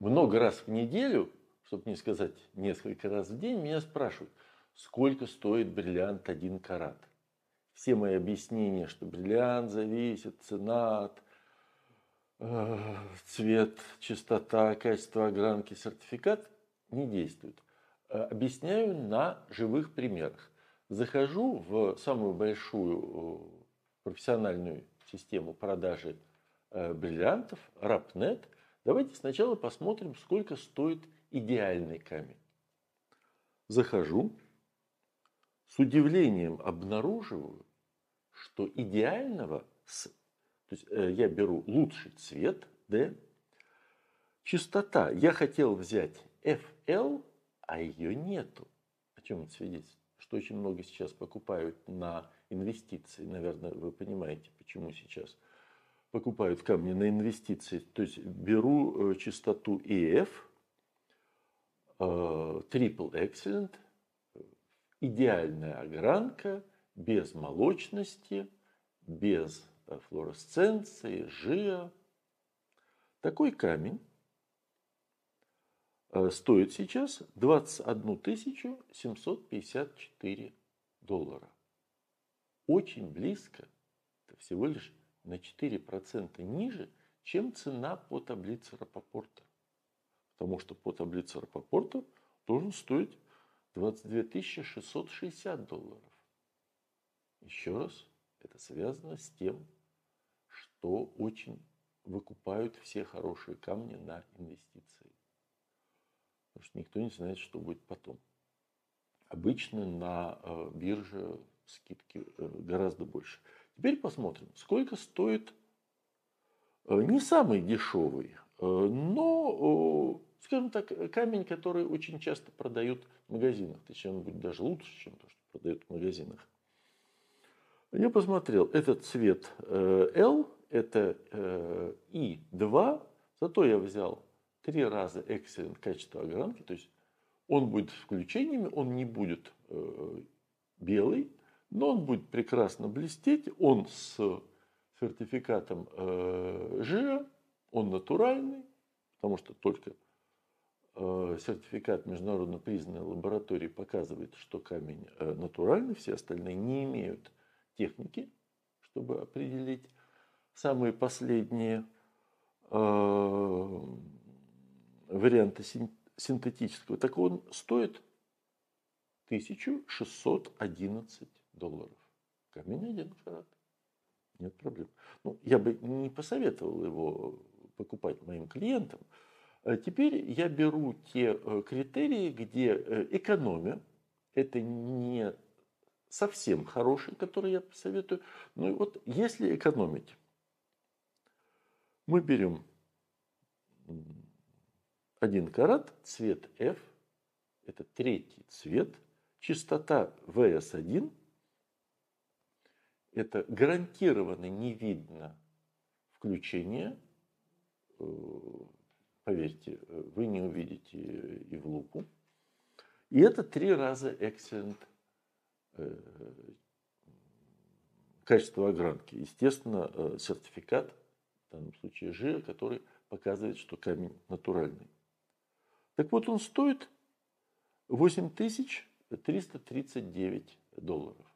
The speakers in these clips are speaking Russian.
много раз в неделю, чтобы не сказать несколько раз в день, меня спрашивают, сколько стоит бриллиант один карат. Все мои объяснения, что бриллиант зависит, цена от э, цвет, чистота, качество огранки, сертификат не действуют. Э, объясняю на живых примерах. Захожу в самую большую э, профессиональную систему продажи э, бриллиантов, RAPNet. Давайте сначала посмотрим, сколько стоит идеальный камень. Захожу, с удивлением обнаруживаю, что идеального, то есть я беру лучший цвет, D, чистота, я хотел взять FL, а ее нету. О чем это свидетельствует? Что очень много сейчас покупают на инвестиции. Наверное, вы понимаете, почему сейчас покупают камни на инвестиции. То есть беру э, частоту EF, э, Triple Excellent, идеальная огранка, без молочности, без э, флуоресценции, жира. Такой камень стоит сейчас 21 754 доллара. Очень близко, это всего лишь на 4% ниже, чем цена по таблице Рапопорта. Потому что по таблице Рапопорта должен стоить 22 660 долларов. Еще раз, это связано с тем, что очень выкупают все хорошие камни на инвестиции потому что никто не знает, что будет потом. Обычно на э, бирже скидки э, гораздо больше. Теперь посмотрим, сколько стоит э, не самый дешевый, но, скажем так, камень, который очень часто продают в магазинах. Точнее, он будет даже лучше, чем то, что продают в магазинах. Я посмотрел, этот цвет L, это И2, зато я взял три раза excellent качество огранки, то есть он будет с включениями, он не будет э, белый, но он будет прекрасно блестеть, он с сертификатом э, жира, он натуральный, потому что только э, сертификат международно признанной лаборатории показывает, что камень э, натуральный, все остальные не имеют техники, чтобы определить самые последние варианта синтетического, так он стоит 1611 долларов. Камень один карат. Нет проблем. Ну, я бы не посоветовал его покупать моим клиентам. А теперь я беру те э, критерии, где э, экономия, это не совсем хороший, который я посоветую. Ну и вот если экономить, мы берем 1 карат, цвет F, это третий цвет, частота VS1, это гарантированно не видно включение, э, поверьте, вы не увидите и в лупу. И это три раза excellent э, качество огранки. Естественно, э, сертификат, в данном случае G, который показывает, что камень натуральный. Так вот, он стоит 8339 долларов.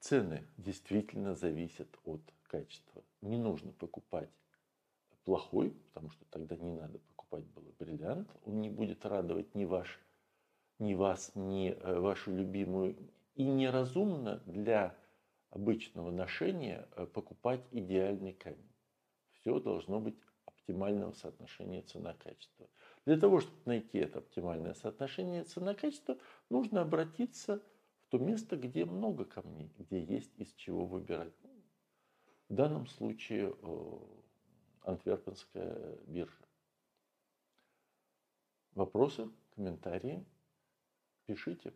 Цены действительно зависят от качества. Не нужно покупать плохой, потому что тогда не надо покупать было бриллиант. Он не будет радовать ни, ваш, ни вас, ни э, вашу любимую. И неразумно для обычного ношения э, покупать идеальный камень все должно быть оптимального соотношения цена-качество. Для того, чтобы найти это оптимальное соотношение цена-качество, нужно обратиться то место, где много камней, где есть из чего выбирать. В данном случае Антверпенская биржа. Вопросы, комментарии пишите.